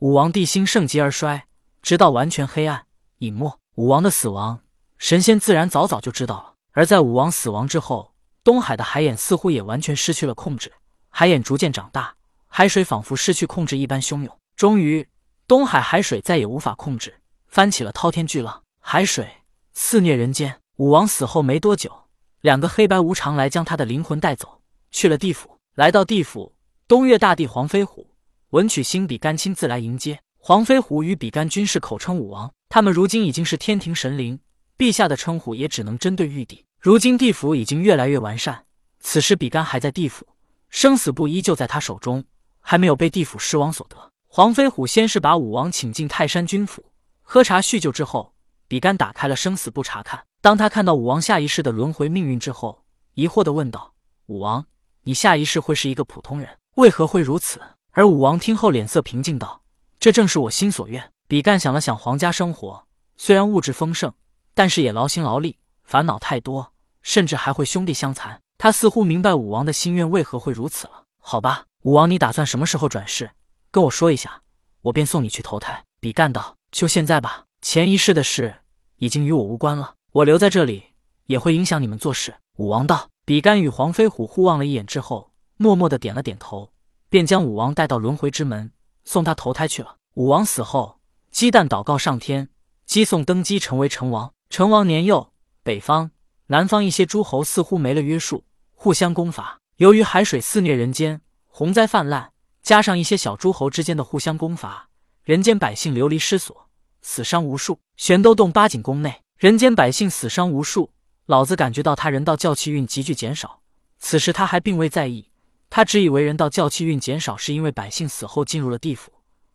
武王帝心盛极而衰，直到完全黑暗隐没。武王的死亡，神仙自然早早就知道了。而在武王死亡之后，东海的海眼似乎也完全失去了控制，海眼逐渐长大，海水仿佛失去控制一般汹涌。终于，东海海水再也无法控制，翻起了滔天巨浪，海水肆虐人间。武王死后没多久，两个黑白无常来将他的灵魂带走，去了地府。来到地府，东岳大帝黄飞虎、文曲星比干亲自来迎接。黄飞虎与比干均是口称武王，他们如今已经是天庭神灵，陛下的称呼也只能针对玉帝。如今地府已经越来越完善，此时比干还在地府，生死簿依旧在他手中，还没有被地府尸王所得。黄飞虎先是把武王请进泰山君府喝茶叙旧之后，比干打开了生死簿查看。当他看到武王下一世的轮回命运之后，疑惑地问道：“武王，你下一世会是一个普通人，为何会如此？”而武王听后脸色平静道：“这正是我心所愿。”比干想了想，皇家生活虽然物质丰盛，但是也劳心劳力。烦恼太多，甚至还会兄弟相残。他似乎明白武王的心愿为何会如此了。好吧，武王，你打算什么时候转世？跟我说一下，我便送你去投胎。比干道：“就现在吧，前一世的事已经与我无关了。我留在这里也会影响你们做事。”武王道。比干与黄飞虎互望了一眼之后，默默的点了点头，便将武王带到轮回之门，送他投胎去了。武王死后，姬旦祷告上天，姬宋登基成为成王。成王年幼。北方、南方一些诸侯似乎没了约束，互相攻伐。由于海水肆虐人间，洪灾泛滥，加上一些小诸侯之间的互相攻伐，人间百姓流离失所，死伤无数。玄都洞八景宫内，人间百姓死伤无数。老子感觉到他人道教气运急剧减少。此时他还并未在意，他只以为人道教气运减少是因为百姓死后进入了地府，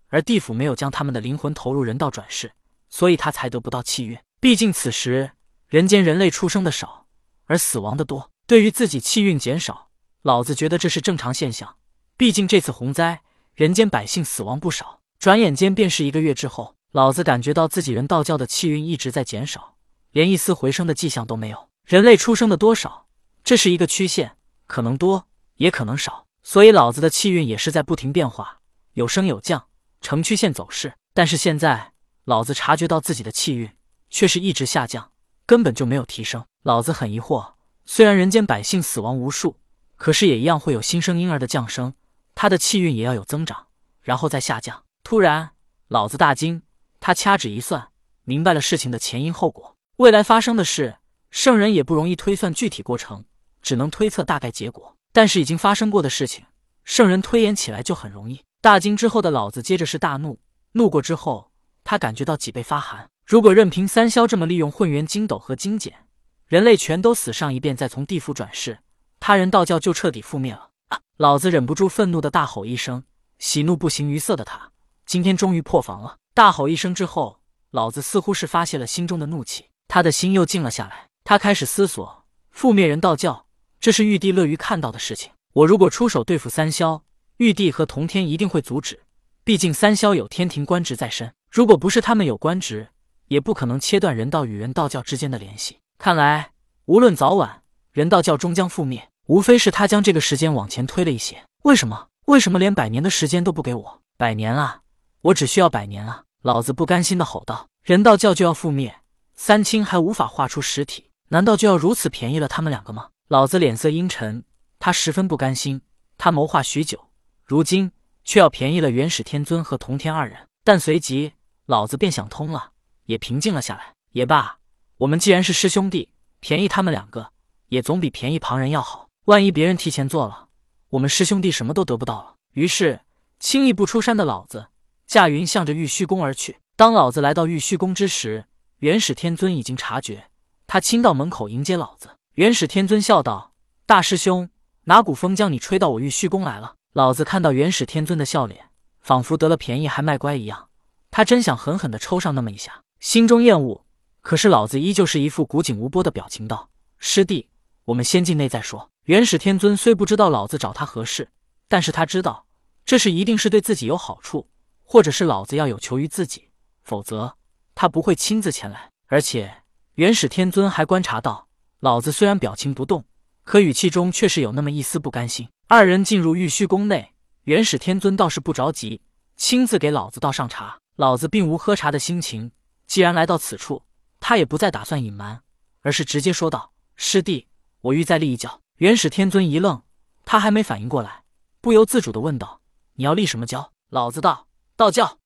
而地府没有将他们的灵魂投入人道转世，所以他才得不到气运。毕竟此时。人间人类出生的少，而死亡的多。对于自己气运减少，老子觉得这是正常现象。毕竟这次洪灾，人间百姓死亡不少。转眼间便是一个月之后，老子感觉到自己人道教的气运一直在减少，连一丝回升的迹象都没有。人类出生的多少，这是一个曲线，可能多，也可能少。所以老子的气运也是在不停变化，有升有降，呈曲线走势。但是现在，老子察觉到自己的气运却是一直下降。根本就没有提升，老子很疑惑。虽然人间百姓死亡无数，可是也一样会有新生婴儿的降生，他的气运也要有增长，然后再下降。突然，老子大惊，他掐指一算，明白了事情的前因后果。未来发生的事，圣人也不容易推算具体过程，只能推测大概结果。但是已经发生过的事情，圣人推演起来就很容易。大惊之后的老子接着是大怒，怒过之后，他感觉到脊背发寒。如果任凭三霄这么利用混元金斗和金简，人类全都死上一遍，再从地府转世，他人道教就彻底覆灭了。老子忍不住愤怒的大吼一声，喜怒不形于色的他，今天终于破防了。大吼一声之后，老子似乎是发泄了心中的怒气，他的心又静了下来。他开始思索，覆灭人道教，这是玉帝乐于看到的事情。我如果出手对付三霄，玉帝和同天一定会阻止，毕竟三霄有天庭官职在身。如果不是他们有官职，也不可能切断人道与人道教之间的联系。看来，无论早晚，人道教终将覆灭。无非是他将这个时间往前推了一些。为什么？为什么连百年的时间都不给我？百年啊！我只需要百年啊！老子不甘心的吼道：“人道教就要覆灭，三清还无法画出实体，难道就要如此便宜了他们两个吗？”老子脸色阴沉，他十分不甘心。他谋划许久，如今却要便宜了元始天尊和同天二人。但随即，老子便想通了。也平静了下来。也罢，我们既然是师兄弟，便宜他们两个，也总比便宜旁人要好。万一别人提前做了，我们师兄弟什么都得不到了。于是，轻易不出山的老子驾云向着玉虚宫而去。当老子来到玉虚宫之时，元始天尊已经察觉，他亲到门口迎接老子。元始天尊笑道：“大师兄，哪股风将你吹到我玉虚宫来了？”老子看到元始天尊的笑脸，仿佛得了便宜还卖乖一样，他真想狠狠地抽上那么一下。心中厌恶，可是老子依旧是一副古井无波的表情，道：“师弟，我们先进内再说。”元始天尊虽不知道老子找他何事，但是他知道这事一定是对自己有好处，或者是老子要有求于自己，否则他不会亲自前来。而且元始天尊还观察到，老子虽然表情不动，可语气中却是有那么一丝不甘心。二人进入玉虚宫内，元始天尊倒是不着急，亲自给老子倒上茶。老子并无喝茶的心情，既然来到此处，他也不再打算隐瞒，而是直接说道：“师弟，我欲再立一教。”元始天尊一愣，他还没反应过来，不由自主的问道：“你要立什么教？”老子道：“道教。”